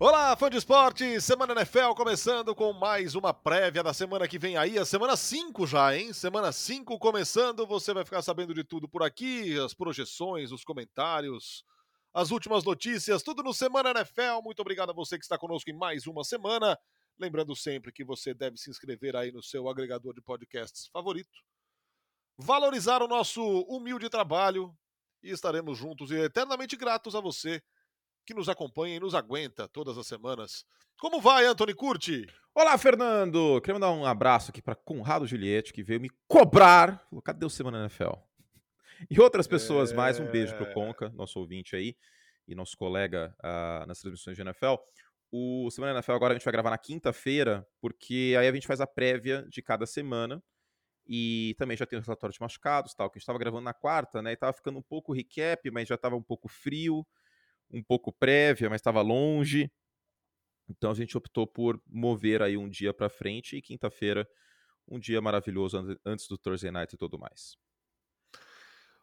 Olá, fã de esporte! Semana NFL começando com mais uma prévia da semana que vem aí, a semana 5 já, hein? Semana 5 começando, você vai ficar sabendo de tudo por aqui, as projeções, os comentários, as últimas notícias, tudo no Semana NFL. Muito obrigado a você que está conosco em mais uma semana. Lembrando sempre que você deve se inscrever aí no seu agregador de podcasts favorito, valorizar o nosso humilde trabalho e estaremos juntos e eternamente gratos a você que nos acompanha e nos aguenta todas as semanas. Como vai, Anthony Curti? Olá, Fernando! Queria mandar um abraço aqui para Conrado Juliette, que veio me cobrar. Falou, cadê o Semana NFL? E outras pessoas é... mais. Um beijo pro Conca, nosso ouvinte aí, e nosso colega uh, nas transmissões de NFL. O Semana NFL agora a gente vai gravar na quinta-feira, porque aí a gente faz a prévia de cada semana. E também já tem o relatório de machucados, tal, que a gente estava gravando na quarta, né? E tava ficando um pouco recap, mas já estava um pouco frio um pouco prévia, mas estava longe. Então a gente optou por mover aí um dia para frente e quinta-feira um dia maravilhoso antes do Thursday Night e tudo mais.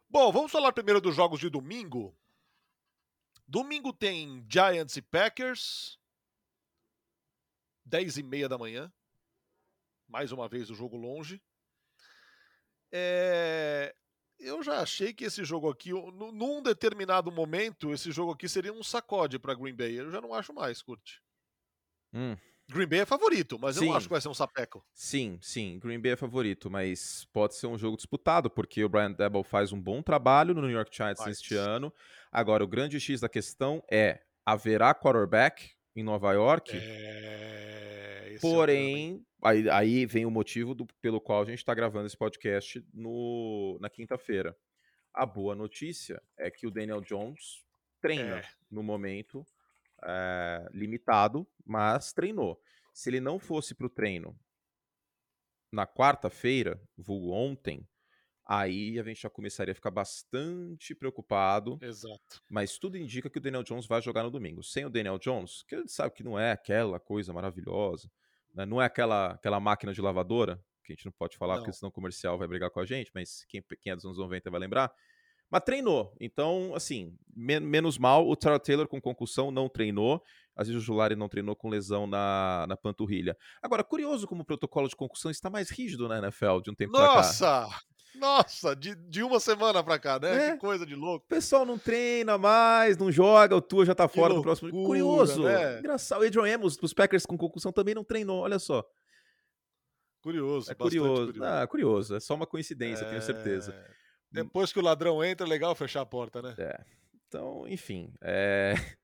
Bom, vamos falar primeiro dos jogos de domingo. Domingo tem Giants e Packers, 10 e meia da manhã. Mais uma vez o jogo longe. É eu já achei que esse jogo aqui, num determinado momento, esse jogo aqui seria um sacode para Green Bay. Eu já não acho mais, curte. Hum. Green Bay é favorito, mas sim. eu não acho que vai ser um sapeco. Sim, sim, Green Bay é favorito, mas pode ser um jogo disputado, porque o Brian Debo faz um bom trabalho no New York Giants mas... este ano. Agora, o grande X da questão é: haverá quarterback em Nova York? É... Porém, aí, aí vem o motivo do, pelo qual a gente está gravando esse podcast no, na quinta-feira. A boa notícia é que o Daniel Jones treina é. no momento é, limitado, mas treinou. Se ele não fosse para o treino na quarta-feira, vulgo ontem, aí a gente já começaria a ficar bastante preocupado. Exato. Mas tudo indica que o Daniel Jones vai jogar no domingo. Sem o Daniel Jones, que gente sabe que não é aquela coisa maravilhosa, né? Não é aquela, aquela máquina de lavadora, que a gente não pode falar, não. porque senão o comercial vai brigar com a gente, mas quem, quem é dos anos 90 vai lembrar. Mas treinou. Então, assim, men menos mal. O Tara Taylor com concussão não treinou. Às vezes o Julari não treinou com lesão na, na panturrilha. Agora, curioso como o protocolo de concussão está mais rígido na NFL de um tempo Nossa! pra cá. Nossa! Nossa, de, de uma semana pra cá, né? É. Que coisa de louco. O pessoal não treina mais, não joga, o Tua já tá fora loucura, do próximo. Curioso. Né? Engraçado. O Adrian Amos, dos Packers com concussão, também não treinou, olha só. Curioso, é curioso. curioso. Ah, curioso. É só uma coincidência, é... tenho certeza. Depois que o ladrão entra, é legal fechar a porta, né? É. Então, enfim. É...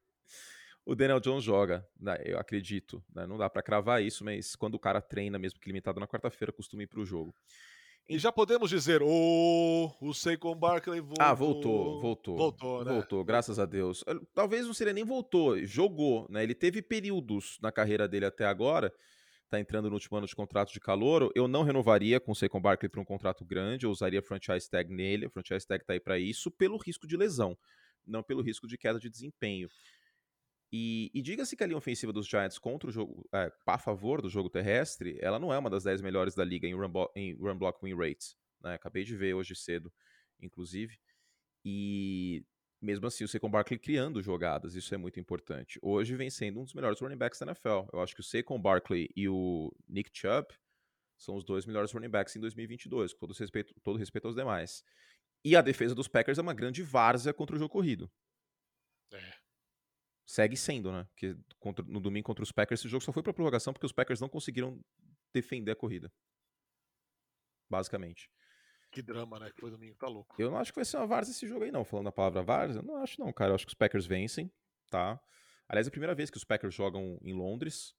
o Daniel Jones joga, né? eu acredito. Né? Não dá para cravar isso, mas quando o cara treina, mesmo que limitado na quarta-feira, costuma ir pro jogo. E já podemos dizer, o, o Saquon Barkley voltou. Ah, voltou, voltou. Voltou, né? Voltou, graças a Deus. Talvez não seria nem voltou, jogou, né? Ele teve períodos na carreira dele até agora, tá entrando no último ano de contrato de calor. Eu não renovaria com o Saquon Barkley para um contrato grande, eu usaria franchise tag nele. A franchise tag tá aí para isso, pelo risco de lesão, não pelo risco de queda de desempenho. E, e diga-se que a linha ofensiva dos Giants contra o jogo, é, a favor do jogo terrestre, ela não é uma das 10 melhores da liga em run, em run block win rates. Né? Acabei de ver hoje cedo, inclusive. E mesmo assim, o Saquon Barkley criando jogadas, isso é muito importante. Hoje vem sendo um dos melhores running backs da NFL. Eu acho que o Saquon Barkley e o Nick Chubb são os dois melhores running backs em 2022, com todo respeito, todo respeito aos demais. E a defesa dos Packers é uma grande várzea contra o jogo corrido. É segue sendo, né? Porque contra, no domingo contra os Packers, esse jogo só foi para prorrogação porque os Packers não conseguiram defender a corrida. Basicamente. Que drama, né? Que foi domingo, tá louco. Eu não acho que vai ser uma várzea esse jogo aí, não. Falando a palavra várzea, não acho não, cara. Eu acho que os Packers vencem, tá? Aliás, é a primeira vez que os Packers jogam em Londres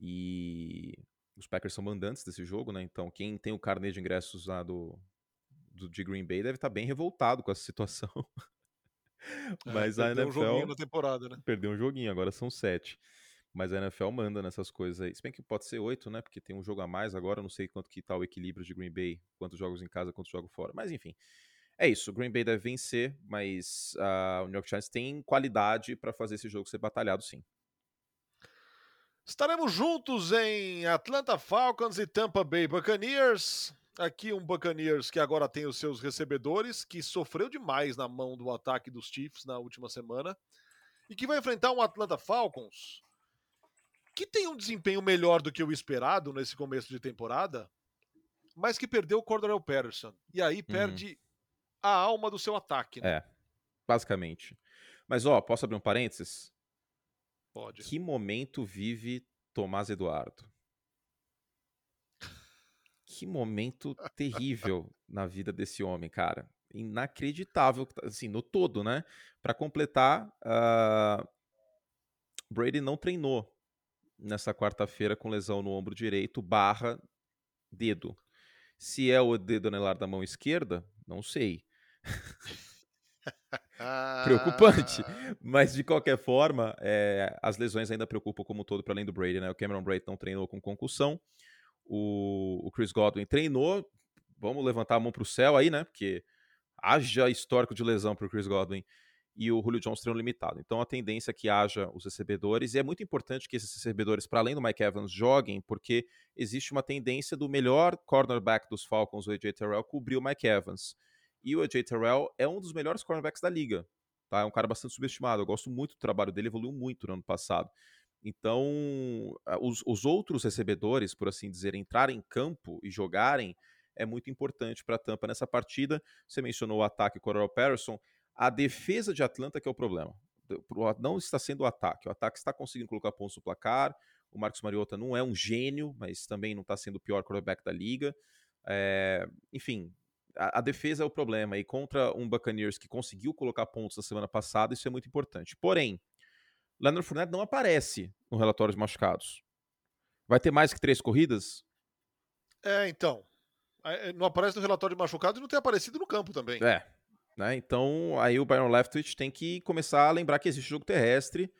e os Packers são mandantes desse jogo, né? Então, quem tem o carnê de ingressos lá do, do de Green Bay deve estar tá bem revoltado com essa situação. É, Mas a NFL. Perdeu um joguinho na temporada, né? Perdeu um joguinho, agora são sete. Mas a NFL manda nessas coisas aí. Se bem que pode ser oito, né? Porque tem um jogo a mais agora. Não sei quanto que tá o equilíbrio de Green Bay, quantos jogos em casa, quantos jogos fora. Mas enfim. É isso. O Green Bay deve vencer, mas uh, o New York Giants tem qualidade para fazer esse jogo ser batalhado, sim. Estaremos juntos em Atlanta Falcons e Tampa Bay Buccaneers. Aqui um Buccaneers que agora tem os seus recebedores, que sofreu demais na mão do ataque dos Chiefs na última semana, e que vai enfrentar um Atlanta Falcons que tem um desempenho melhor do que o esperado nesse começo de temporada, mas que perdeu o Cordell Patterson. E aí uhum. perde uhum. a alma do seu ataque. Né? É, basicamente. Mas, ó, posso abrir um parênteses? Pode. Que momento vive Tomás Eduardo? Que momento terrível na vida desse homem, cara. Inacreditável, assim, no todo, né? Para completar, uh, Brady não treinou nessa quarta-feira com lesão no ombro direito barra dedo. Se é o dedo anelar da mão esquerda, não sei. Preocupante. Mas, de qualquer forma, é, as lesões ainda preocupam como um todo para além do Brady, né? O Cameron Brady não treinou com concussão. O, o Chris Godwin treinou. Vamos levantar a mão para o céu aí, né? Porque haja histórico de lesão para o Chris Godwin e o Julio Jones treino limitado. Então a tendência é que haja os recebedores, e é muito importante que esses recebedores, para além do Mike Evans, joguem, porque existe uma tendência do melhor cornerback dos Falcons, o AJ Terrell, cobrir o Mike Evans. E o AJ Terrell é um dos melhores cornerbacks da liga. Tá? É um cara bastante subestimado. Eu gosto muito do trabalho dele, evoluiu muito no ano passado. Então, os, os outros recebedores, por assim dizer, entrarem em campo e jogarem é muito importante para a Tampa nessa partida. Você mencionou o ataque com o Coral Patterson. A defesa de Atlanta que é o problema. Não está sendo o ataque. O ataque está conseguindo colocar pontos no placar. O Marcos Mariota não é um gênio, mas também não está sendo o pior quarterback da liga. É, enfim, a, a, defesa é o problema. E contra um Buccaneers que conseguiu colocar pontos na semana passada, isso é muito importante. Porém, Leonard Fournette não aparece no relatório de machucados. Vai ter mais que três corridas? É, então. É, não aparece no relatório de machucados e não tem aparecido no campo também. É. Né? Então, aí o Byron Leftwich tem que começar a lembrar que existe jogo terrestre,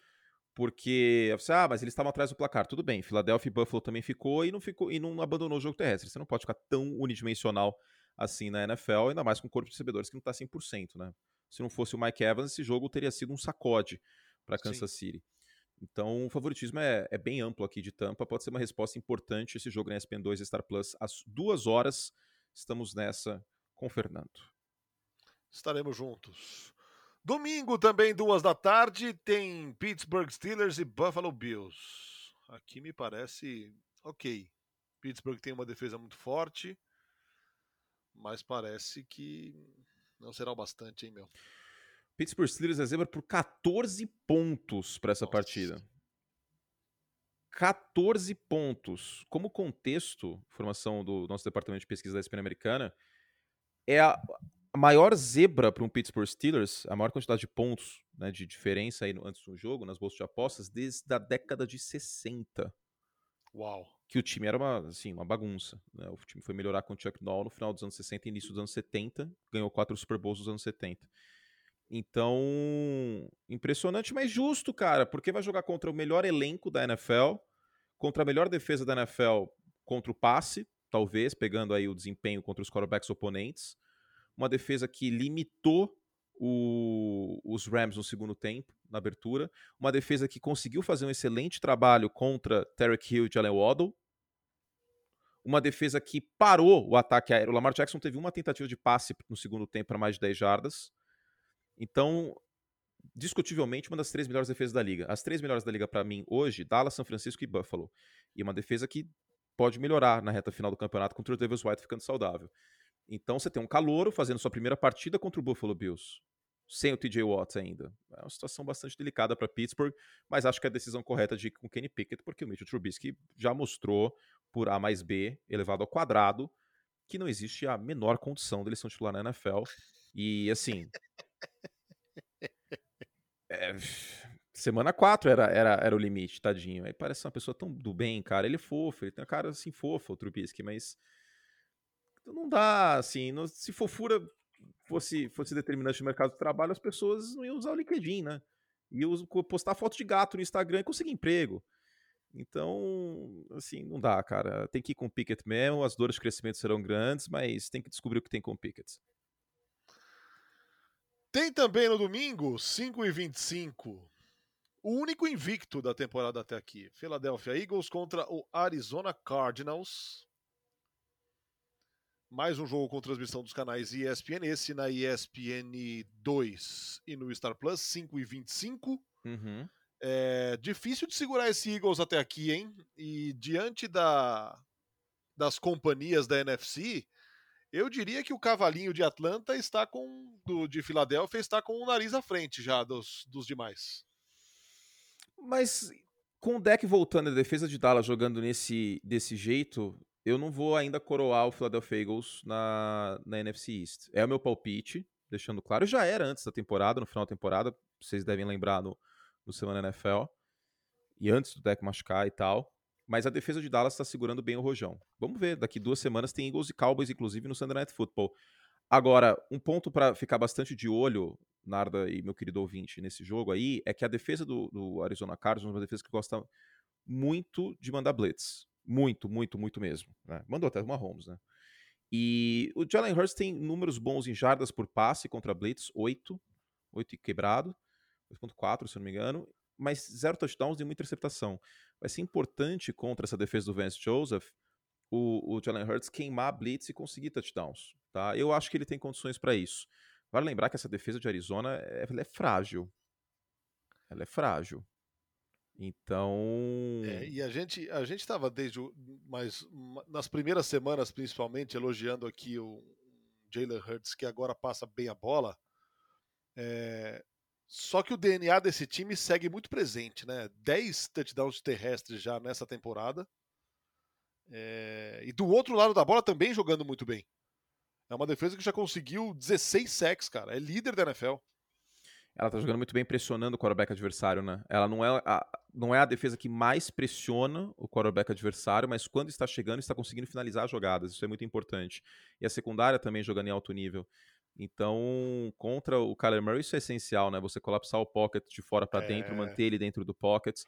porque, ah, mas eles estavam atrás do placar. Tudo bem, Philadelphia e Buffalo também ficou e não ficou e não abandonou o jogo terrestre. Você não pode ficar tão unidimensional assim na NFL, ainda mais com o corpo de recebedores que não está 100%, né? Se não fosse o Mike Evans, esse jogo teria sido um sacode para Kansas Sim. City. Então, o favoritismo é, é, bem amplo aqui de Tampa. Pode ser uma resposta importante esse jogo na ESPN 2 Star Plus às duas horas. Estamos nessa com o Fernando. Estaremos juntos. Domingo também, duas da tarde, tem Pittsburgh Steelers e Buffalo Bills. Aqui me parece ok. Pittsburgh tem uma defesa muito forte mas parece que não será o bastante, hein, meu? Pittsburgh Steelers é zebra por 14 pontos para essa Nossa. partida. 14 pontos. Como contexto, formação do nosso departamento de pesquisa da ESPN americana, é a, maior zebra para um Pittsburgh Steelers, a maior quantidade de pontos né, de diferença aí no, antes do jogo, nas bolsas de apostas, desde a década de 60. Uau que o time era uma, assim, uma bagunça. Né? O time foi melhorar com o Chuck Noll no final dos anos 60 e início dos anos 70, ganhou quatro Super Bowls nos anos 70. Então, impressionante, mas justo, cara, porque vai jogar contra o melhor elenco da NFL, contra a melhor defesa da NFL contra o passe, talvez, pegando aí o desempenho contra os quarterbacks oponentes. Uma defesa que limitou o, os Rams no segundo tempo, na abertura. Uma defesa que conseguiu fazer um excelente trabalho contra Tarek Hill e Jalen Waddle uma defesa que parou o ataque aéreo. O Lamar Jackson teve uma tentativa de passe no segundo tempo para mais de 10 jardas. Então, discutivelmente, uma das três melhores defesas da liga. As três melhores da liga para mim hoje, Dallas, São Francisco e Buffalo. E uma defesa que pode melhorar na reta final do campeonato contra o Davis White ficando saudável. Então você tem um calouro fazendo sua primeira partida contra o Buffalo Bills, sem o TJ Watts ainda. É uma situação bastante delicada para Pittsburgh, mas acho que é a decisão correta de ir com o Kenny Pickett, porque o Mitchell Trubisky já mostrou por A mais B elevado ao quadrado, que não existe a menor condição dele ser um titular na NFL. E assim. É, semana 4 era, era, era o limite, tadinho. Aí parece uma pessoa tão do bem, cara. Ele é fofo, ele tem uma cara assim fofa, o Trubisky, mas. Não dá, assim. Não, se fofura fosse, fosse determinante no mercado de trabalho, as pessoas não iam usar o LinkedIn, né? Iam postar foto de gato no Instagram e conseguir emprego. Então, assim, não dá, cara. Tem que ir com o Pickett mesmo, as dores de crescimento serão grandes, mas tem que descobrir o que tem com o Pickett. Tem também no domingo, 5 e 25 o único invicto da temporada até aqui. Philadelphia Eagles contra o Arizona Cardinals. Mais um jogo com transmissão dos canais ESPN, esse na ESPN 2 e no Star Plus, 5 e 25. Uhum. É difícil de segurar esse Eagles até aqui, hein? E diante da, das companhias da NFC, eu diria que o cavalinho de Atlanta está com. Do, de Filadélfia está com o nariz à frente já dos, dos demais. Mas com o deck voltando a defesa de Dallas jogando nesse desse jeito, eu não vou ainda coroar o Philadelphia Eagles na, na NFC East. É o meu palpite, deixando claro. Já era antes da temporada, no final da temporada, vocês devem lembrar no, no Semana NFL. E antes do deck machucar e tal. Mas a defesa de Dallas está segurando bem o rojão. Vamos ver, daqui duas semanas tem Eagles e Cowboys, inclusive, no Sunday Night Football. Agora, um ponto para ficar bastante de olho, Narda e meu querido ouvinte, nesse jogo aí, é que a defesa do, do Arizona Cardinals é uma defesa que gosta muito de mandar blitz. Muito, muito, muito mesmo. Né? Mandou até uma Holmes, né? E o Jalen Hurts tem números bons em jardas por passe contra blitz, 8, 8 quebrado, 8.4, se eu não me engano, mas zero touchdowns e uma interceptação. Vai ser importante contra essa defesa do Vance Joseph o, o Jalen Hurts queimar blitz e conseguir touchdowns. Tá? Eu acho que ele tem condições para isso. Vale lembrar que essa defesa de Arizona é, é frágil. Ela é frágil. Então. É, e a gente a gente estava desde o, mas nas primeiras semanas principalmente elogiando aqui o Jalen Hurts que agora passa bem a bola. É, só que o DNA desse time segue muito presente, né? 10 touchdowns terrestres já nessa temporada. É... E do outro lado da bola também jogando muito bem. É uma defesa que já conseguiu 16 sacks, cara. É líder da NFL. Ela tá jogando muito bem pressionando o quarterback adversário, né? Ela não é a, não é a defesa que mais pressiona o quarterback adversário, mas quando está chegando, está conseguindo finalizar jogadas. Isso é muito importante. E a secundária também jogando em alto nível. Então, contra o Kyler Murray, isso é essencial, né? Você colapsar o pocket de fora para é... dentro, manter ele dentro do pocket.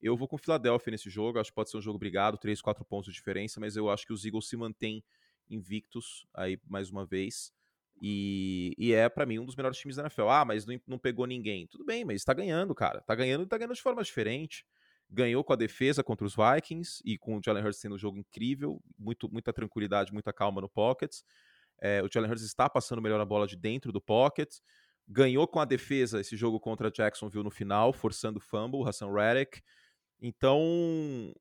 Eu vou com o Philadelphia nesse jogo, acho que pode ser um jogo brigado, 3, 4 pontos de diferença, mas eu acho que os Eagles se mantêm invictos aí mais uma vez. E, e é, para mim, um dos melhores times da NFL. Ah, mas não, não pegou ninguém. Tudo bem, mas tá ganhando, cara. Tá ganhando e tá ganhando de forma diferente. Ganhou com a defesa contra os Vikings e com o Jalen Hurts tendo um jogo incrível, muito, muita tranquilidade, muita calma no pocket. É, o Jalen Hurts está passando melhor a bola de dentro do pocket. Ganhou com a defesa esse jogo contra Jacksonville no final, forçando o fumble, Hassan Reddick. Então,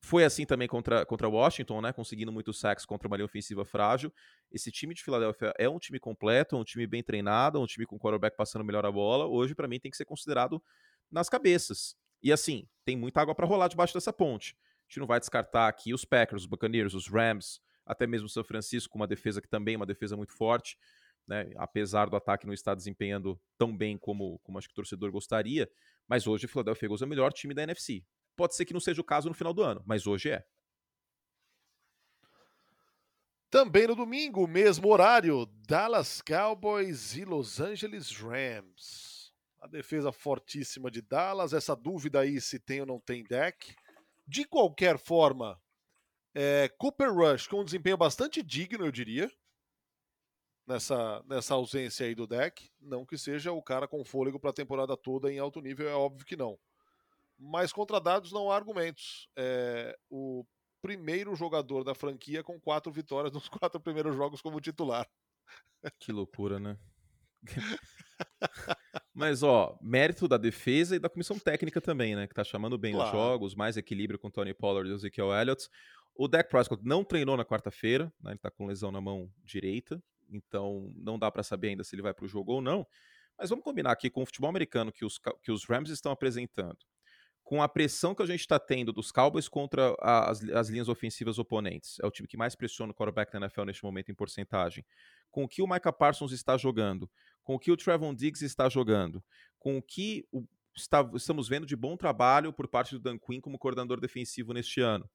foi assim também contra, contra Washington, né? Conseguindo muitos sacks contra uma linha ofensiva frágil. Esse time de Filadélfia é um time completo, um time bem treinado, um time com quarterback passando melhor a bola. Hoje, para mim, tem que ser considerado nas cabeças. E assim, tem muita água para rolar debaixo dessa ponte. A gente não vai descartar aqui os Packers, os Buccaneers, os Rams, até mesmo São Francisco, uma defesa que também é uma defesa muito forte, né? apesar do ataque não estar desempenhando tão bem como, como acho que o torcedor gostaria, mas hoje o Philadelphia Eagles é o melhor time da NFC. Pode ser que não seja o caso no final do ano, mas hoje é. Também no domingo, mesmo horário, Dallas Cowboys e Los Angeles Rams. A defesa fortíssima de Dallas, essa dúvida aí se tem ou não tem deck. De qualquer forma, é, Cooper Rush com um desempenho bastante digno, eu diria, nessa, nessa ausência aí do deck. Não que seja o cara com fôlego para a temporada toda em alto nível, é óbvio que não. Mas contra dados não há argumentos. É, o primeiro jogador da franquia com quatro vitórias nos quatro primeiros jogos como titular. Que loucura, né? Mas, ó, mérito da defesa e da comissão técnica também, né? Que tá chamando bem claro. os jogos, mais equilíbrio com Tony Pollard e Ezekiel Elliott. O Dak Prescott não treinou na quarta-feira, né, ele está com lesão na mão direita, então não dá para saber ainda se ele vai para o jogo ou não. Mas vamos combinar aqui com o futebol americano que os, que os Rams estão apresentando, com a pressão que a gente está tendo dos Cowboys contra as, as linhas ofensivas oponentes. É o time que mais pressiona o quarterback na NFL neste momento em porcentagem. Com o que o Micah Parsons está jogando, com o que o Trevon Diggs está jogando, com o que o, está, estamos vendo de bom trabalho por parte do Dan Quinn como coordenador defensivo neste ano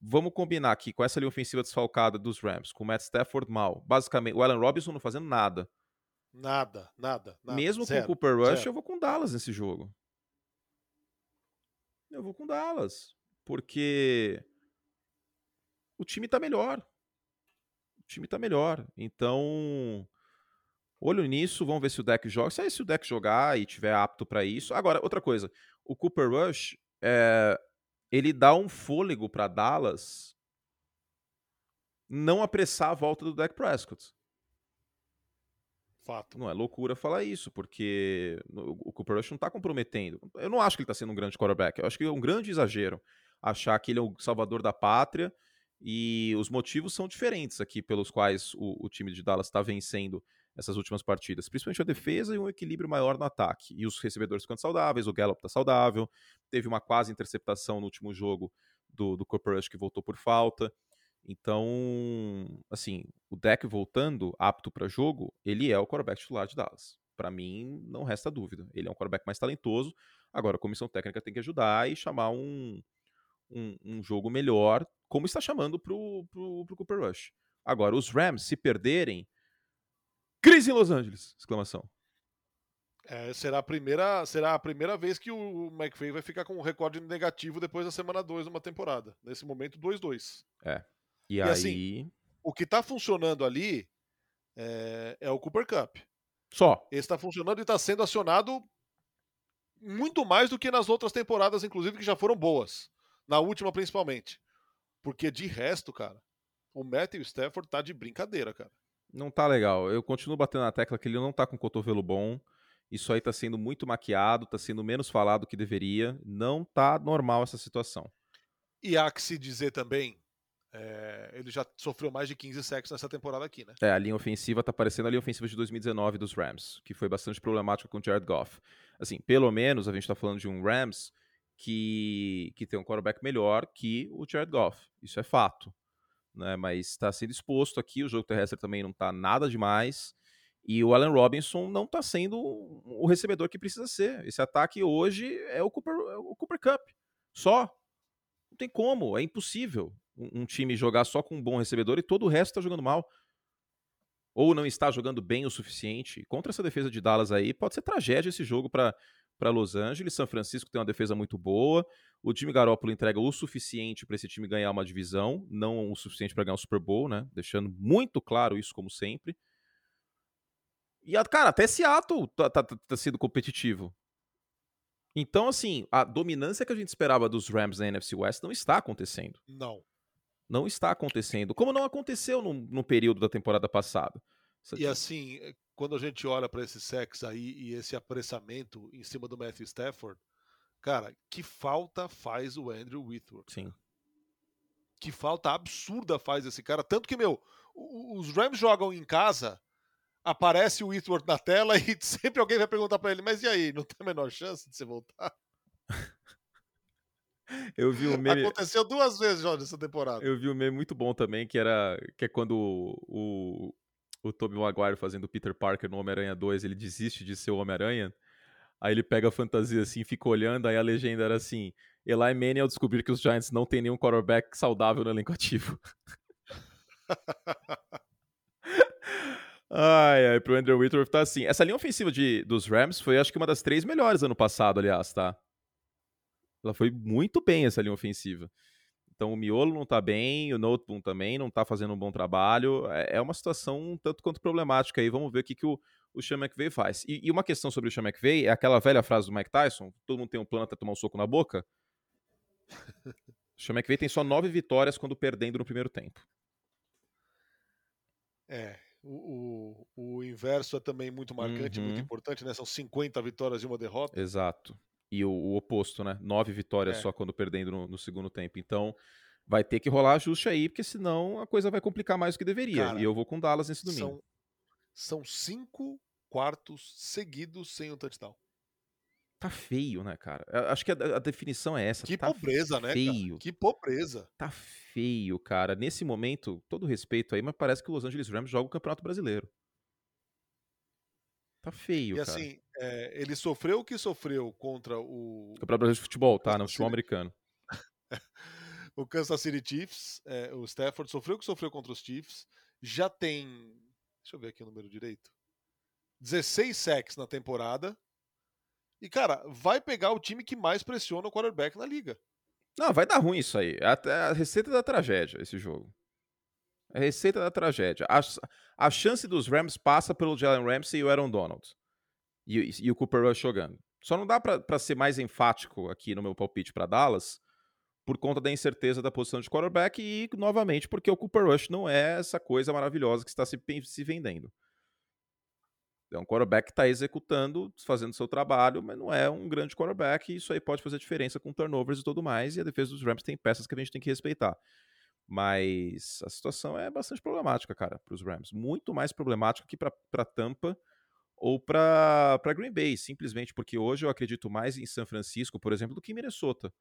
vamos combinar aqui com essa linha ofensiva desfalcada dos Rams, com o Matt Stafford mal, basicamente, o Allen Robinson não fazendo nada. Nada, nada. nada Mesmo zero, com o Cooper Rush, zero. eu vou com Dallas nesse jogo. Eu vou com Dallas, porque o time tá melhor. O time tá melhor. Então, olho nisso, vamos ver se o deck joga. Se, se o deck jogar e tiver apto para isso. Agora, outra coisa, o Cooper Rush é, ele dá um fôlego para Dallas não apressar a volta do Dak Prescott. Fato. Não é loucura falar isso, porque o Cooper Rush não está comprometendo. Eu não acho que ele está sendo um grande quarterback. Eu acho que é um grande exagero achar que ele é o salvador da pátria e os motivos são diferentes aqui pelos quais o, o time de Dallas está vencendo essas últimas partidas, principalmente a defesa e um equilíbrio maior no ataque. E os recebedores ficando saudáveis, o Gallup está saudável, teve uma quase interceptação no último jogo do, do Cooper Rush que voltou por falta. Então, assim, o deck voltando apto para jogo, ele é o quarterback titular de Dallas. Para mim, não resta dúvida. Ele é um quarterback mais talentoso. Agora, a comissão técnica tem que ajudar e chamar um, um, um jogo melhor, como está chamando pro, pro Cooper Rush. Agora, os Rams, se perderem, crise em Los Angeles! Exclamação. É, será, a primeira, será a primeira vez que o McVay vai ficar com um recorde negativo depois da semana 2 numa temporada. Nesse momento, 2-2. É. E, e assim, aí. Assim, o que está funcionando ali é, é, o Cooper Cup. Só. Esse está funcionando e está sendo acionado muito mais do que nas outras temporadas, inclusive, que já foram boas. Na última, principalmente. Porque de resto, cara, o Matthew Stafford tá de brincadeira, cara. Não tá legal. Eu continuo batendo na tecla que ele não tá com cotovelo bom. Isso aí tá sendo muito maquiado, tá sendo menos falado do que deveria. Não tá normal essa situação. E há que se dizer também, é, ele já sofreu mais de 15 sacks nessa temporada aqui, né? É, a linha ofensiva tá parecendo a linha ofensiva de 2019 dos Rams, que foi bastante problemática com o Jared Goff. Assim, pelo menos a gente tá falando de um Rams que, que tem um quarterback melhor que o Jared Goff. Isso é fato. Né? Mas está sendo exposto aqui, o jogo terrestre também não está nada demais. E o Allen Robinson não está sendo o recebedor que precisa ser. Esse ataque hoje é o Cooper, é o Cooper Cup. Só. Não tem como, é impossível um, um time jogar só com um bom recebedor e todo o resto está jogando mal. Ou não está jogando bem o suficiente. Contra essa defesa de Dallas aí, pode ser tragédia esse jogo para para Los Angeles. São Francisco tem uma defesa muito boa. O time Garoppolo entrega o suficiente para esse time ganhar uma divisão, não o suficiente para ganhar um Super Bowl, né? Deixando muito claro isso, como sempre. E, cara, até Seattle tá, tá, tá sendo competitivo. Então, assim, a dominância que a gente esperava dos Rams na NFC West não está acontecendo. Não. Não está acontecendo. Como não aconteceu no, no período da temporada passada. E assim, quando a gente olha para esse sex aí e esse apressamento em cima do Matthew Stafford, cara, que falta faz o Andrew Whitworth. Sim. Que falta absurda faz esse cara. Tanto que, meu, os Rams jogam em casa, aparece o Whitworth na tela e sempre alguém vai perguntar para ele, mas e aí, não tem a menor chance de você voltar? Eu vi um meme. Aconteceu duas vezes já nessa temporada. Eu vi um meme muito bom também, que era que é quando o, o Tobey Maguire fazendo o Peter Parker no Homem-Aranha 2, ele desiste de ser o Homem-Aranha. Aí ele pega a fantasia assim, fica olhando, aí a legenda era assim: Eli Manning ao descobrir que os Giants não tem nenhum quarterback saudável no elenco ativo. ai, ai, pro Andrew Whitworth tá assim. Essa linha ofensiva de, dos Rams foi, acho que, uma das três melhores ano passado, aliás, tá? Ela foi muito bem, essa linha ofensiva. Então o miolo não está bem, o Noteboom também não está fazendo um bom trabalho. É, é uma situação um tanto quanto problemática aí. Vamos ver o que, que o, o Sean McVay faz. E, e, uma questão sobre o Sean McVay é aquela velha frase do Mike Tyson: todo mundo tem um plano até tomar um soco na boca. o Sean McVay tem só nove vitórias quando perdendo no primeiro tempo. É, o, o, o inverso é também muito marcante, uhum. muito importante, né? São 50 vitórias e uma derrota. Exato e o, o oposto, né? Nove vitórias é. só quando perdendo no, no, segundo tempo. Então, vai ter que rolar ajuste aí, porque senão a coisa vai complicar mais do que deveria. Cara, e eu vou com Dallas nesse domingo. São, são cinco quartos seguidos sem um touchdown. Tá feio, né, cara? Acho que a, a definição é essa. Que tá pobreza, né, feio. né? Que pobreza. Tá feio, cara. Nesse momento, todo respeito aí, mas parece que o Los Angeles Rams joga o Campeonato Brasileiro. Tá feio, e, cara. assim, é, ele sofreu o que sofreu contra o. Campeonato Brasileiro de Futebol, tá? No futebol americano. o Kansas City Chiefs, é, o Stafford sofreu o que sofreu contra os Chiefs. Já tem. Deixa eu ver aqui o número direito. 16 sacks na temporada. E, cara, vai pegar o time que mais pressiona o quarterback na liga. Não, vai dar ruim isso aí. É a, a receita da tragédia, esse jogo. É a receita da tragédia. A, a chance dos Rams passa pelo Jalen Ramsey e o Aaron Donald. E, e, e o Cooper Rush jogando. Só não dá para ser mais enfático aqui no meu palpite para Dallas por conta da incerteza da posição de quarterback e, novamente, porque o Cooper Rush não é essa coisa maravilhosa que está se, se vendendo. É um quarterback que está executando, fazendo seu trabalho, mas não é um grande quarterback. E isso aí pode fazer diferença com turnovers e tudo mais. E a defesa dos Rams tem peças que a gente tem que respeitar. Mas a situação é bastante problemática, cara, para os Rams. Muito mais problemática que para Tampa ou para Green Bay, simplesmente porque hoje eu acredito mais em São Francisco, por exemplo, do que em Minnesota.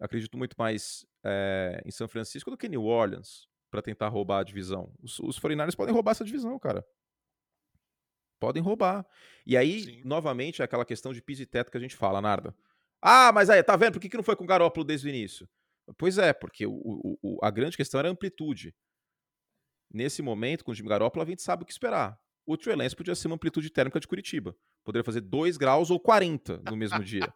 Acredito muito mais é, em São Francisco do que em New Orleans para tentar roubar a divisão. Os, os 49ers podem roubar essa divisão, cara. Podem roubar. E aí, Sim. novamente, é aquela questão de piso e teto que a gente fala, Narda. Ah, mas aí, tá vendo? Por que, que não foi com o Garópolo desde o início? Pois é, porque o, o, a grande questão era a amplitude. Nesse momento, com o Jimmy Garoppolo, a gente sabe o que esperar. O Trey Lance podia ser uma amplitude térmica de Curitiba. Poderia fazer 2 graus ou 40 no mesmo dia.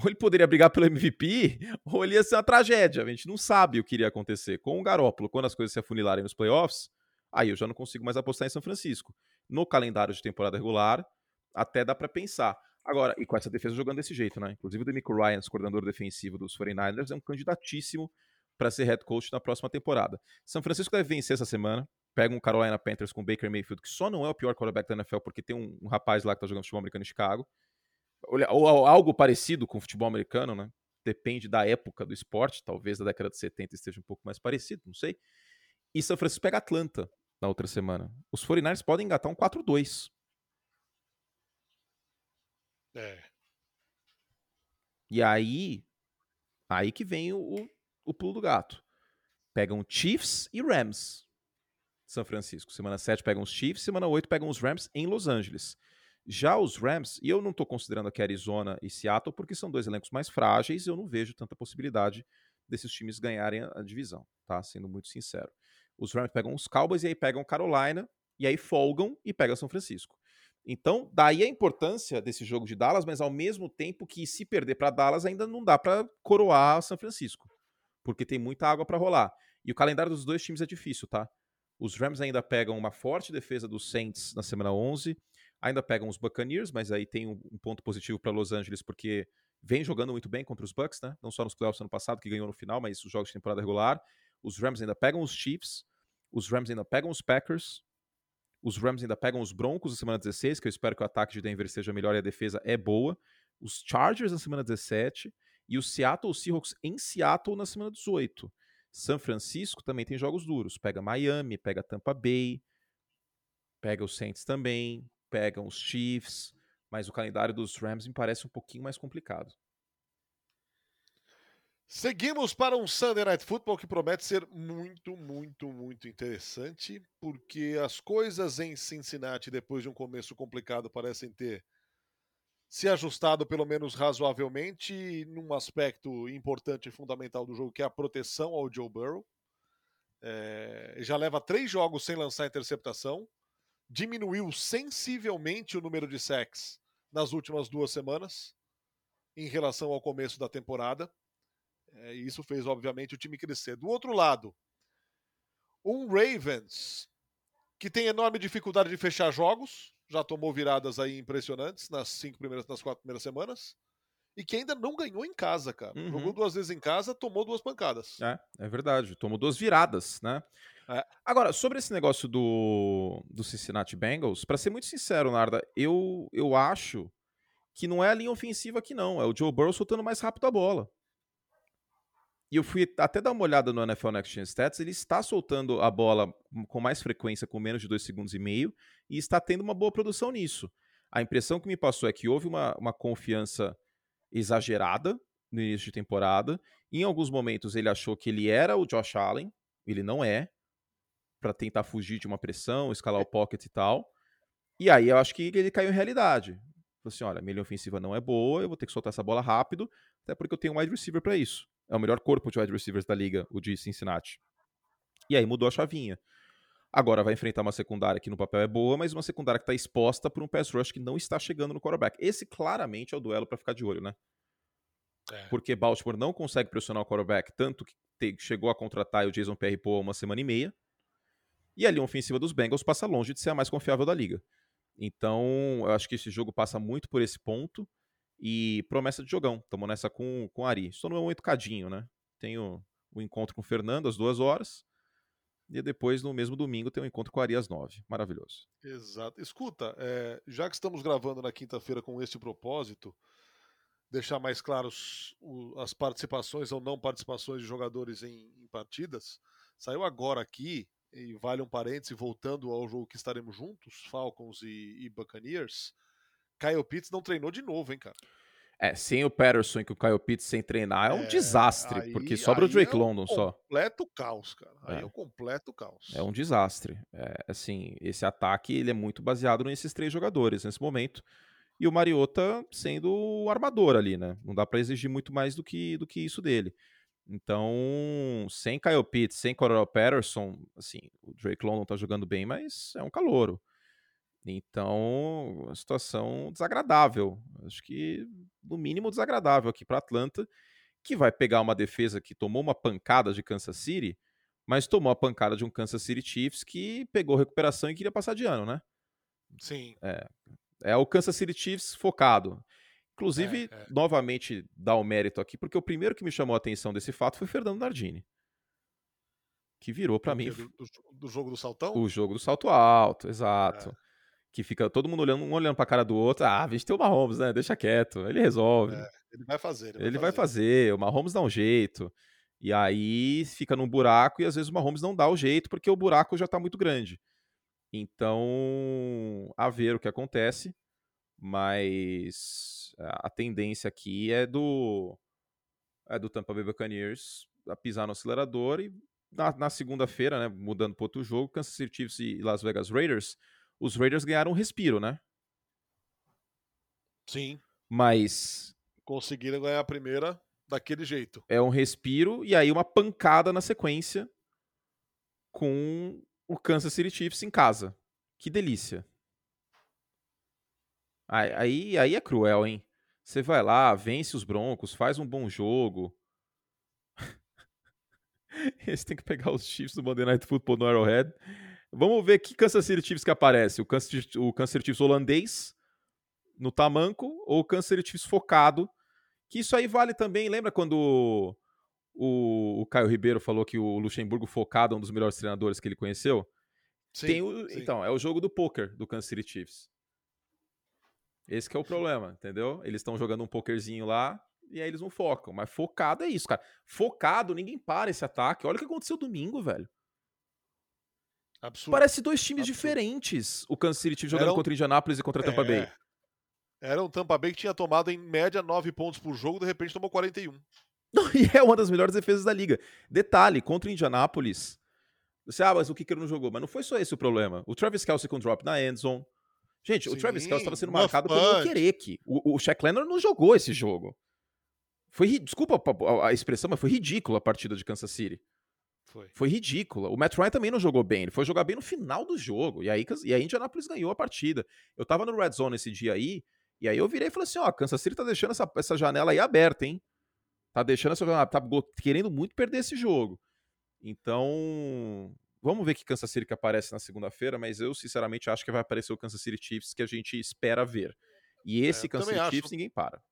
Ou ele poderia brigar pelo MVP, ou ele ia ser uma tragédia. A gente não sabe o que iria acontecer. Com o Garópolo, quando as coisas se afunilarem nos playoffs, aí eu já não consigo mais apostar em São Francisco. No calendário de temporada regular, até dá para pensar. Agora, e com essa defesa jogando desse jeito, né? Inclusive o Demico Ryan, coordenador defensivo dos 49ers, é um candidatíssimo para ser head coach na próxima temporada. São Francisco deve vencer essa semana. Pega um Carolina Panthers com Baker Mayfield, que só não é o pior quarterback da NFL, porque tem um, um rapaz lá que tá jogando futebol americano em Chicago. Ou, algo parecido com o futebol americano, né? Depende da época do esporte, talvez da década de 70 esteja um pouco mais parecido, não sei. E São Francisco pega Atlanta na outra semana. Os 49ers podem engatar um 4-2. É. E aí, aí que vem o, o pulo do gato. Pegam Chiefs e Rams. São Francisco. Semana 7 pegam os Chiefs, semana 8 pegam os Rams em Los Angeles. Já os Rams, e eu não estou considerando aqui Arizona e Seattle, porque são dois elencos mais frágeis, eu não vejo tanta possibilidade desses times ganharem a divisão, tá? Sendo muito sincero. Os Rams pegam os Cowboys e aí pegam Carolina, e aí folgam e pegam São Francisco. Então, daí a importância desse jogo de Dallas, mas ao mesmo tempo que se perder para Dallas ainda não dá para coroar São Francisco, porque tem muita água para rolar. E o calendário dos dois times é difícil, tá? Os Rams ainda pegam uma forte defesa dos Saints na semana 11, ainda pegam os Buccaneers, mas aí tem um, ponto positivo para Los Angeles porque vem jogando muito bem contra os Bucks, né? Não só nos playoffs ano passado que ganhou no final, mas os jogos de temporada regular. Os Rams ainda pegam os Chiefs, os Rams ainda pegam os Packers, os Rams ainda pegam os Broncos na semana 16, que eu espero que o ataque de Denver seja melhor e a defesa é boa. Os Chargers na semana 17 e o Seattle Seahawks em Seattle na semana 18. São Francisco também tem jogos duros. Pega Miami, pega Tampa Bay, pega os Saints também, pegam os Chiefs, mas o calendário dos Rams me parece um pouquinho mais complicado. Seguimos para um Sunday Night Football que promete ser muito, muito, muito interessante, porque as coisas em Cincinnati, depois de um começo complicado, parecem ter se ajustado pelo menos razoavelmente num aspecto importante e fundamental do jogo, que é a proteção ao Joe Burrow. É, já leva três jogos sem lançar interceptação, diminuiu sensivelmente o número de sacks nas últimas duas semanas em relação ao começo da temporada. É, e isso fez, obviamente, o time crescer. Do outro lado, um Ravens que tem enorme dificuldade de fechar jogos, já tomou viradas aí impressionantes nas cinco primeiras, nas quatro primeiras semanas, e que ainda não ganhou em casa, cara. Uhum. Jogou duas vezes em casa, tomou duas pancadas. É, é verdade. Tomou duas viradas, né? É. Agora, sobre esse negócio do, do Cincinnati Bengals, para ser muito sincero, Narda, eu, eu acho que não é a linha ofensiva aqui, não. É o Joe Burrow soltando mais rápido a bola. E eu fui até dar uma olhada no NFL Next Gen Stats, ele está soltando a bola com mais frequência, com menos de 2 segundos e meio, e está tendo uma boa produção nisso. A impressão que me passou é que houve uma, uma confiança exagerada no início de temporada. Em alguns momentos ele achou que ele era o Josh Allen, ele não é, para tentar fugir de uma pressão, escalar o pocket e tal. E aí eu acho que ele caiu em realidade. Falou assim: olha, minha linha ofensiva não é boa, eu vou ter que soltar essa bola rápido, até porque eu tenho um wide receiver para isso. É o melhor corpo de wide receivers da liga, o de Cincinnati. E aí mudou a chavinha. Agora vai enfrentar uma secundária que no papel é boa, mas uma secundária que está exposta por um pass rush que não está chegando no quarterback. Esse claramente é o duelo para ficar de olho, né? É. Porque Baltimore não consegue pressionar o quarterback, tanto que te, chegou a contratar o Jason Pierre Paul uma semana e meia. E a linha ofensiva dos Bengals passa longe de ser a mais confiável da liga. Então, eu acho que esse jogo passa muito por esse ponto. E promessa de jogão. Estamos nessa com, com o Ari. Estou no meu momento cadinho, né? Tenho o encontro com o Fernando às duas horas. E depois, no mesmo domingo, tem um encontro com o Ari às 9. Maravilhoso. Exato. Escuta, é, já que estamos gravando na quinta-feira com este propósito, deixar mais claros as participações ou não participações de jogadores em, em, partidas. Saiu agora aqui, e vale um parêntese, voltando ao jogo que estaremos juntos, Falcons e, e Buccaneers, Kyle Pitts não treinou de novo, hein, cara? É, sem o Patterson e com o Kyle Pitts sem treinar é um é, desastre, aí, porque sobra o Drake é um London só. Completo caos, cara. Aí é, é um completo caos. É um desastre. É, assim, esse ataque ele é muito baseado nesses três jogadores nesse momento. E o Mariota sendo o armador ali, né? Não dá para exigir muito mais do que, do que isso dele. Então, sem Kyle Pitts, sem Coral Patterson, assim, o Drake London tá jogando bem, mas é um calouro. Então, uma situação desagradável. Acho que, no mínimo, desagradável aqui para Atlanta, que vai pegar uma defesa que tomou uma pancada de Kansas City, mas tomou a pancada de um Kansas City Chiefs que pegou recuperação e queria passar de ano, né? Sim. É, é o Kansas City Chiefs focado. Inclusive, é, é. novamente, dá o mérito aqui, porque o primeiro que me chamou a atenção desse fato foi Fernando Nardini. Que virou para mim. Do, do, jogo do saltão? O jogo do salto alto, exato. É que fica todo mundo olhando, um olhando pra cara do outro. Ah, tem o Mahomes, né? Deixa quieto. Ele resolve. É, ele vai fazer. Ele, vai, ele fazer. vai, fazer. O Mahomes dá um jeito. E aí fica num buraco e às vezes o Mahomes não dá o jeito porque o buraco já tá muito grande. Então, a ver o que acontece. Mas a tendência aqui é do é do Tampa Bay Buccaneers a pisar no acelerador e na, na segunda-feira, né, mudando para outro jogo, Kansas City Chiefs e Las Vegas Raiders os Raiders ganharam um respiro, né? Sim. Mas. Conseguiram ganhar a primeira daquele jeito. É um respiro e aí uma pancada na sequência com o Kansas City Chiefs em casa. Que delícia. Aí, aí é cruel, hein? Você vai lá, vence os Broncos, faz um bom jogo. Eles têm que pegar os Chiefs do Monday Night Football no Arrowhead Vamos ver que Kansas City Chiefs que aparece. O Kansas, o Kansas City Chiefs holandês, no tamanco, ou o Kansas City Chiefs focado. Que isso aí vale também. Lembra quando o, o Caio Ribeiro falou que o Luxemburgo focado é um dos melhores treinadores que ele conheceu? Sim, o, sim. Então, é o jogo do poker do Kansas City Chiefs. Esse que é o problema, entendeu? Eles estão jogando um pokerzinho lá e aí eles não focam. Mas focado é isso, cara. Focado, ninguém para esse ataque. Olha o que aconteceu domingo, velho. Absurdo. Parece dois times Absurdo. diferentes. O Kansas City jogando um... contra Indianapolis e contra Tampa é... Bay. Era um Tampa Bay que tinha tomado em média 9 pontos por jogo, de repente tomou 41. e é uma das melhores defesas da liga. Detalhe, contra o Indianapolis. Você, ah, mas o Kicker não jogou. Mas não foi só esse o problema. O Travis Kelsey com drop na endzone. Gente, Sim, o Travis Kelsey estava sendo marcado pelo Okereke. O, o Shaq Leonard não jogou esse jogo. Foi, desculpa a, a expressão, mas foi ridículo a partida de Kansas City. Foi. Foi ridícula. O Matt Ryan também não jogou bem. Ele foi jogar bem no final do jogo. E aí, e aí Indianapolis ganhou a partida. Eu tava no Red Zone esse dia aí. E aí eu virei e falei assim: ó, Kansas City tá deixando essa, essa janela aí aberta, hein? Tá deixando essa janela. Tá querendo muito perder esse jogo. Então. Vamos ver que Kansas City que aparece na segunda-feira, mas eu sinceramente acho que vai aparecer o Kansas City Chiefs que a gente espera ver. E esse é, Kansas City acho... Chiefs ninguém para.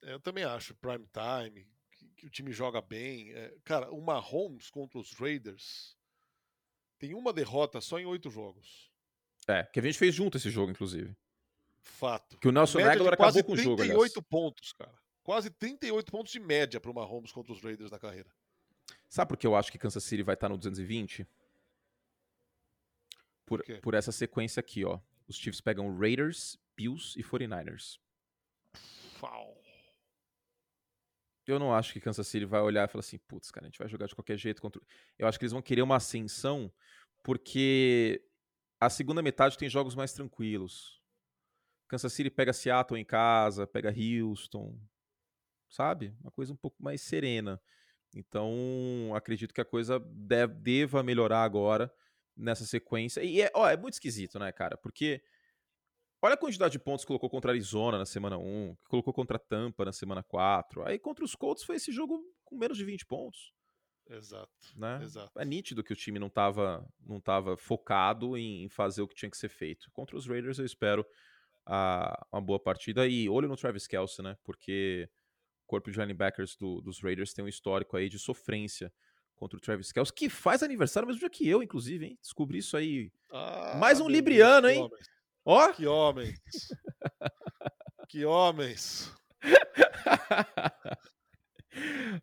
Eu também acho. Prime time, que o time joga bem. É, cara, o Mahomes contra os Raiders tem uma derrota só em oito jogos. É, que a gente fez junto esse jogo, inclusive. Fato. Que o Nelson Aguilar acabou com o jogo, 38 pontos, cara. Quase 38 pontos de média para o Mahomes contra os Raiders na carreira. Sabe por que eu acho que Kansas City vai estar no 220? Por, por, essa sequência aqui, ó. Os Chiefs pegam Raiders, Bills e 49ers. Fau eu não acho que Kansas City vai olhar e falar assim, putz, cara, a gente vai jogar de qualquer jeito contra. Eu acho que eles vão querer uma ascensão, porque a segunda metade tem jogos mais tranquilos. Kansas City pega Seattle em casa, pega Houston, sabe? Uma coisa um pouco mais serena. Então, acredito que a coisa deva melhorar agora nessa sequência. E é, ó, é muito esquisito, né, cara? Porque Olha a quantidade de pontos que colocou contra Arizona na semana 1, que colocou contra Tampa na semana 4. Aí contra os Colts foi esse jogo com menos de 20 pontos. Exato. Né? Exato. É nítido que o time não estava não tava focado em, fazer o que tinha que ser feito. Contra os Raiders eu espero a, uma boa partida. E olho no Travis Kelce, né? Porque o corpo de linebackers do, dos Raiders tem um histórico aí de sofrência contra o Travis Kelce, que faz aniversário no mesmo dia que eu, inclusive, hein? Descobri isso aí. Ah, Mais um Libriano, Deus, hein? Homens. Ó! Que homens. que homens.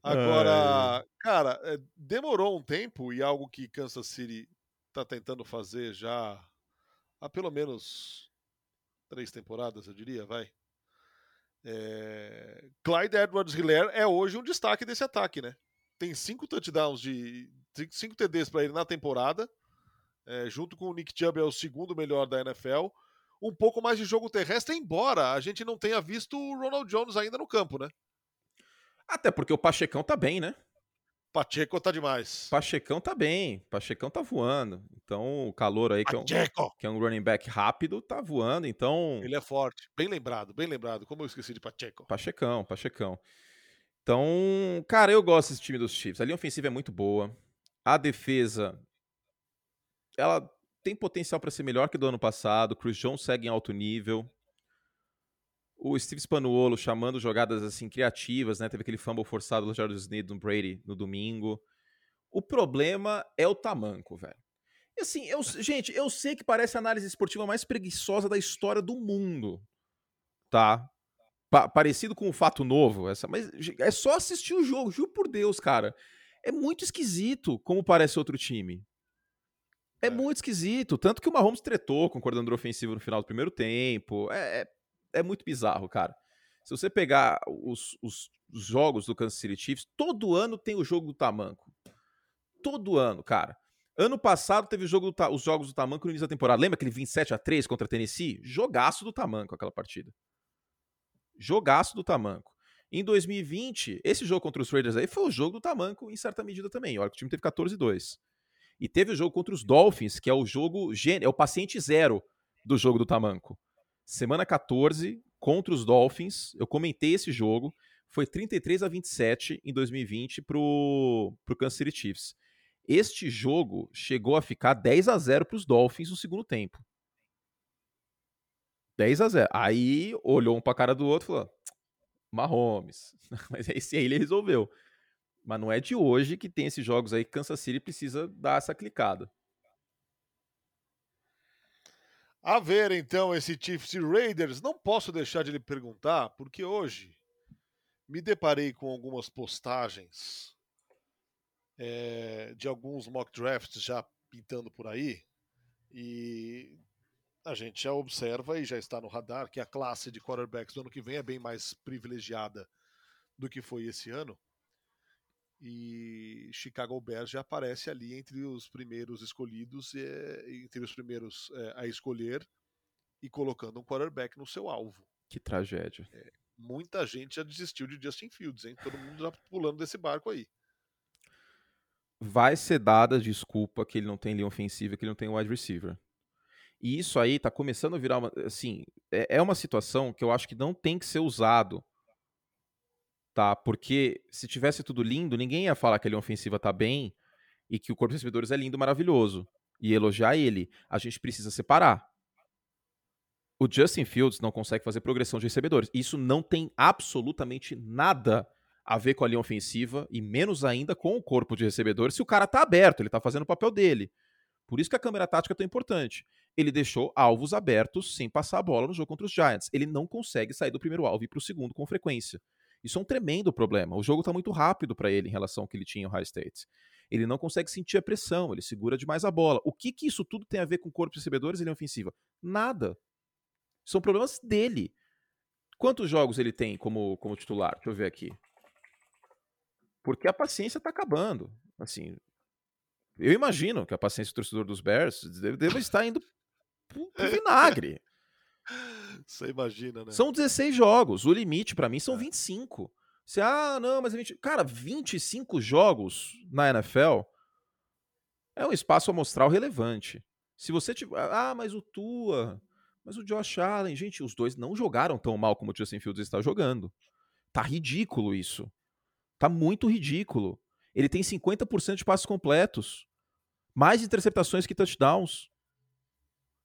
Agora, cara, é, demorou um tempo e algo que Kansas City tá tentando fazer já há pelo menos três temporadas, eu diria, vai. É... Clyde Edwards-Helaire é hoje um destaque desse ataque, né? Tem cinco touchdowns de cinco TDs para ele na temporada, é, junto com o Nick Chubb é o segundo melhor da NFL. Um pouco mais de jogo terrestre, embora a gente não tenha visto o Ronald Jones ainda no campo, né? Até porque o Pachecão tá bem, né? Pacheco tá demais. Pachecão tá bem, Pachecão tá voando. Então, o calor aí, que é, um, que é um running back rápido, tá voando. Então, Ele é forte. Bem lembrado, bem lembrado. Como eu esqueci de Pacheco. Pachecão, Pachecão. Então, cara, eu gosto desse time dos Chiefs. A linha ofensiva é muito boa. A defesa, ela tem potencial para ser melhor que do ano passado. Chris Jones segue em alto nível. O Steve Spanuolo chamando jogadas assim criativas, né? Teve aquele fumble forçado do Jardim Sneed no Brady no domingo. O problema é o tamanco, velho. E assim, eu, gente, eu sei que parece a análise esportiva mais preguiçosa da história do mundo, tá? Pa parecido com um fato novo, essa, mas é só assistir o jogo, juro por Deus, cara. É muito esquisito como parece outro time. É, É. muito esquisito. Tanto que o Mahomes tretou com o coordenador ofensivo no final do primeiro tempo. É, é, é muito bizarro, cara. Se você pegar os, os, os jogos do Kansas City Chiefs, todo ano tem o jogo do tamanco. Todo ano, cara. Ano passado teve o jogo os jogos do tamanco no início da temporada. Lembra aquele 27 a 3 contra a Tennessee? Jogaço do tamanco aquela partida. Jogaço do tamanco. Em 2020, esse jogo contra os Raiders aí foi o jogo do tamanco em certa medida também. Olha que o time teve 14-2. E teve o jogo contra os Dolphins, que é o jogo é o paciente zero do jogo do tamanco. Semana 14 contra os Dolphins, eu comentei esse jogo, foi 33 a 27 em 2020 pro pro Kansas City Chiefs. Este jogo chegou a ficar 10 a 0 para os Dolphins no segundo tempo. 10 a 0. Aí olhou um pra cara do outro e falou: Mahomes. Mas esse aí ele resolveu. Mas não é de hoje que tem esses jogos aí que Kansas City precisa dar essa clicada. A ver, então, esse Chiefs e Raiders, não posso deixar de lhe perguntar, porque hoje me deparei com algumas postagens eh, de alguns mock drafts já pintando por aí, e a gente já observa e já está no radar que a classe de quarterbacks do ano que vem é bem mais privilegiada do que foi esse ano. E Chicago Bears já aparece ali entre os primeiros escolhidos, eh, entre os primeiros eh, a escolher e colocando um quarterback no seu alvo. Que tragédia. Muita gente já desistiu de Justin Fields, hein? Todo mundo já pulando desse barco aí. Vai ser dada desculpa que ele não tem linha ofensiva, que ele não tem wide receiver. E isso aí tá começando a virar uma. Assim, é, é uma situação que eu acho que não tem que ser usado. Tá? Porque se tivesse tudo lindo, ninguém ia falar que a linha ofensiva tá bem e que o corpo de recebedores é lindo, maravilhoso. E elogiar ele. A gente precisa separar. O Justin Fields não consegue fazer progressão de recebedores. Isso não tem absolutamente nada a ver com a linha ofensiva e menos ainda com o corpo de recebedores se o cara tá aberto, ele tá fazendo o papel dele. Por isso que a câmera tática é tão importante. Ele deixou alvos abertos sem passar a bola no jogo contra os Giants. Ele não consegue sair do primeiro alvo e ir pro segundo com frequência. Isso é um tremendo problema. O jogo tá muito rápido para ele em relação ao que ele tinha em Ohio State. Ele não consegue sentir a pressão, ele segura demais a bola. O que que isso tudo tem a ver com o corpo de recebedores e linha ofensiva? Nada. São problemas dele. Quantos jogos ele tem como, como titular? Deixa eu ver aqui. Porque a paciência tá acabando. Assim, eu imagino que a paciência do torcedor dos Bears deve, deve estar indo pro, pro vinagre. Você imagina, né? São 16 jogos. O limite pra mim são 25. Você, ah, não, mas é 20. Cara, 25 jogos na NFL é um espaço amostral relevante. Se você tiver. Ah, mas o Tua, mas o Josh Allen. Gente, os dois não jogaram tão mal como o Justin Fields está jogando. Tá ridículo isso. Tá muito ridículo. Ele tem 50% de passos completos. Mais interceptações que touchdowns.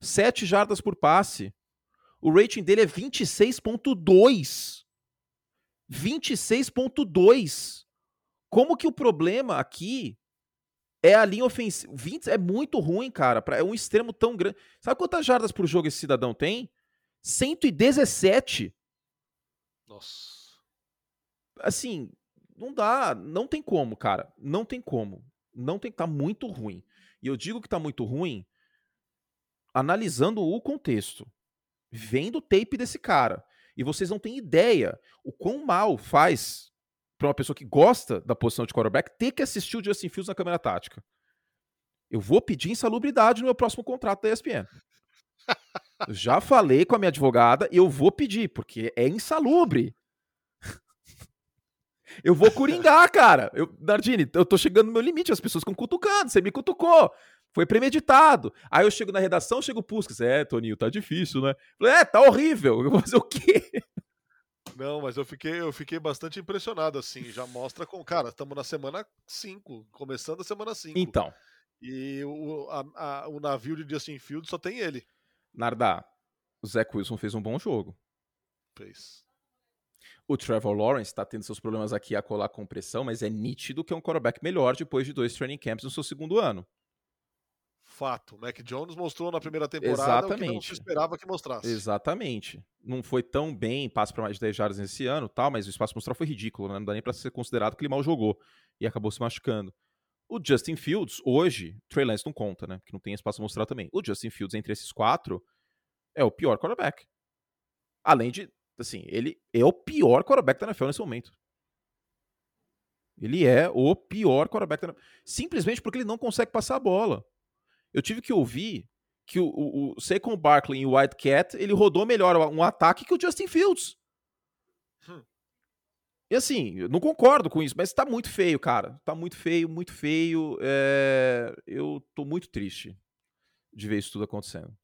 7 jardas por passe. O rating dele é 26.2. 26.2. Como que o problema aqui é a linha ofensiva. 20 é muito ruim, cara. É um extremo tão grande. Sabe quantas jardas por jogo esse cidadão tem? 117. Nossa. Assim, não dá. Não tem como, cara. Não tem como. Não tem. Tá muito ruim. E eu digo que tá muito ruim analisando o contexto. Vendo o tape desse cara. E vocês não têm ideia o quão mal faz para uma pessoa que gosta da posição de quarterback ter que assistir o Justin Fields na câmera tática. Eu vou pedir insalubridade no meu próximo contrato da ESPN. Já falei com a minha advogada e eu vou pedir, porque é insalubre. Eu vou coringar, cara. Eu, Nardini, eu tô chegando no meu limite, as pessoas ficam cutucando, você me cutucou. Foi premeditado. Aí eu chego na redação, chego o Puskas. É, Toninho, tá difícil, né? Falei, é, tá horrível. Eu vou fazer o quê? Não, mas eu fiquei, eu fiquei bastante impressionado, assim. Já mostra com. Cara, estamos na semana 5, começando a semana 5. Então. E o, a, a, o navio de Justin Field só tem ele. Nardá, o Zach Wilson fez um bom jogo. Fez. O Trevor Lawrence está tendo seus problemas aqui a colar com pressão, mas é nítido que é um quarterback melhor depois de dois training camps no seu segundo ano. Fato. O Mac Jones mostrou na primeira temporada Exatamente. o que não se esperava que mostrasse. Exatamente. Não foi tão bem passo para mais de 10 jardas nesse ano, tal, mas o espaço mostrar foi ridículo, né? Não dá nem para ser considerado que ele mal jogou e acabou se machucando. O Justin Fields, hoje, Trey Lance não conta, né? Que não tem espaço mostrar também. O Justin Fields, entre esses quatro, é o pior quarterback. Além de, assim, ele é o pior quarterback da NFL nesse momento. Ele é o pior quarterback da NFL. Simplesmente porque ele não consegue passar a bola eu tive que ouvir que o, o, o Saquon Barkley e o Cat ele rodou melhor um ataque que o Justin Fields. Hum. E assim, eu não concordo com isso, mas tá muito feio, cara. Tá muito feio, muito feio. É... Eu tô muito triste de ver isso tudo acontecendo.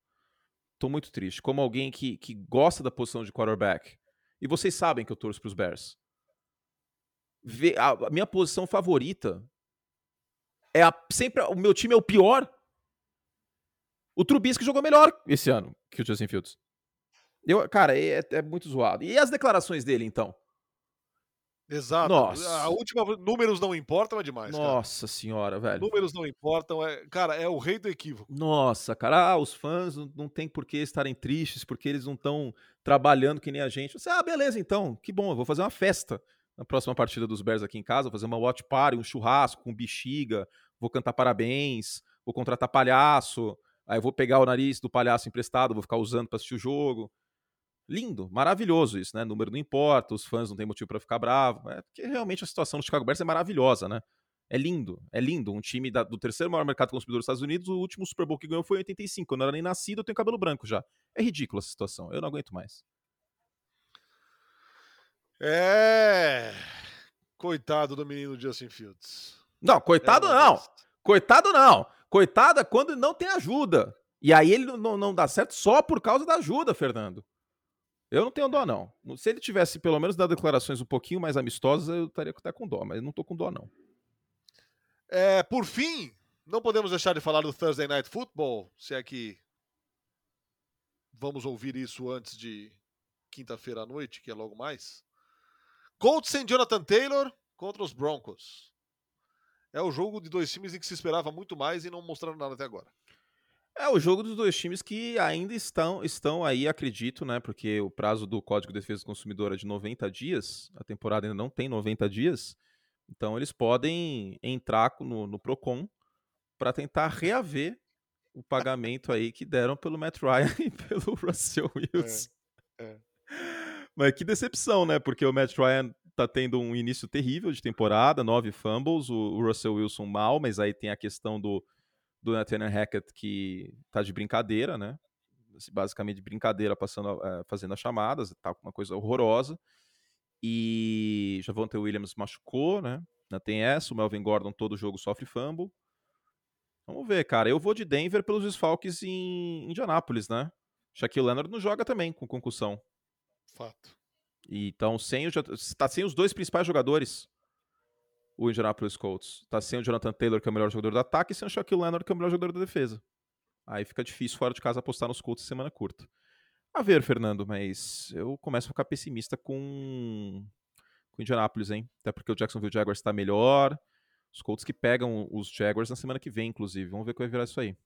Tô muito triste. Como alguém que, que gosta da posição de quarterback. E vocês sabem que eu torço pros Bears. A minha posição favorita é a, sempre. O meu time é o pior o Trubisky jogou melhor esse ano que o Justin Fields. Eu, cara, é, é muito zoado. E as declarações dele, então? Exato. Nossa. A última, números não importam, é demais. Nossa cara. senhora, velho. Números não importam, é, cara, é o rei do equívoco. Nossa, cara, ah, os fãs não, não tem por que estarem tristes porque eles não estão trabalhando que nem a gente. Você, ah, beleza, então, que bom, eu vou fazer uma festa na próxima partida dos Bears aqui em casa, vou fazer uma watch party, um churrasco com bexiga, vou cantar parabéns, vou contratar palhaço, Aí eu vou pegar o nariz do palhaço emprestado, vou ficar usando para assistir o jogo. Lindo, maravilhoso isso, né? Número não importa, os fãs não têm motivo para ficar bravo. É porque realmente a situação do Chicago Bears é maravilhosa, né? É lindo, é lindo. Um time da, do terceiro maior mercado consumidor dos Estados Unidos, o último Super Bowl que ganhou foi em 85. Eu não era nem nascido, eu tenho cabelo branco já. É ridícula essa situação, eu não aguento mais. É. Coitado do menino Justin Fields. Não, coitado é não. Coitado não. Coitada quando não tem ajuda. E aí ele não, não dá certo só por causa da ajuda, Fernando. Eu não tenho dó, não. Se ele tivesse pelo menos dado declarações um pouquinho mais amistosas, eu estaria até com dó, mas não tô com dó, não. É, por fim, não podemos deixar de falar do Thursday Night Football, se é que vamos ouvir isso antes de quinta-feira à noite, que é logo mais. Colts sem Jonathan Taylor contra os Broncos é o jogo de dois times em que se esperava muito mais e não mostraram nada até agora. É o jogo dos dois times que ainda estão, estão aí, acredito, né? Porque o prazo do Código de Defesa do Consumidor é de 90 dias, a temporada ainda não tem 90 dias, então eles podem entrar no, no PROCON para tentar reaver o pagamento aí que deram pelo Matt Ryan e pelo Russell Wilson. É, é. Mas que decepção, né? Porque o Matt Ryan tá tendo um início terrível de temporada, nove fumbles, o, Russell Wilson mal, mas aí tem a questão do, do Nathaniel Hackett que tá de brincadeira, né? Assim, basicamente de brincadeira, passando, uh, fazendo as chamadas, tá uma coisa horrorosa. E Javonte Williams machucou, né? Ainda tem essa, o Melvin Gordon todo jogo sofre fumble. Vamos ver, cara. Eu vou de Denver pelos desfalques em Indianápolis, né? Shaquille Leonard não joga também com concussão. Fato. Então, sem o, tá sem os dois principais jogadores, o Indianapolis Colts. Tá sem o Jonathan Taylor, que é o melhor jogador do ataque, e sem o Shaquille Leonard, que é o melhor jogador da defesa. Aí fica difícil fora de casa apostar nos Colts em semana curta. A ver, Fernando, mas eu começo a ficar pessimista com, com Indianapolis, hein? Até porque o Jacksonville Jaguars está melhor. Os Colts que pegam os Jaguars na semana que vem, inclusive. Vamos ver como vai virar isso aí.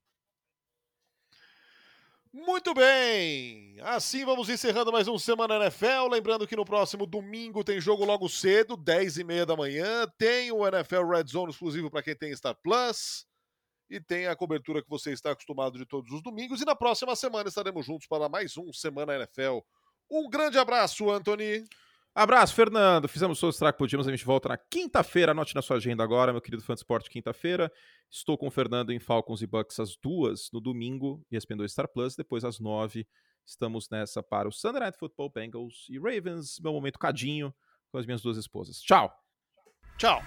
Muito bem! Assim vamos encerrando mais um Semana NFL. Lembrando que no próximo domingo tem jogo logo cedo, 10 e meia da manhã. Tem o NFL Red Zone exclusivo para quem tem Star Plus. E tem a cobertura que você está acostumado de todos os domingos. E na próxima semana estaremos juntos para mais um Semana NFL. Um grande abraço, Anthony. Abraço, Fernando. Fizemos o que podíamos. A gente volta na quinta-feira. Anote na sua agenda agora, meu querido fã de esporte, quinta-feira. Estou com o Fernando em Falcons e Bucks às duas no domingo, ESPN 2 Star Plus. Depois às nove, estamos nessa para o Sunday Night Football Bengals e Ravens. Meu momento cadinho com as minhas duas esposas. Tchau. Tchau.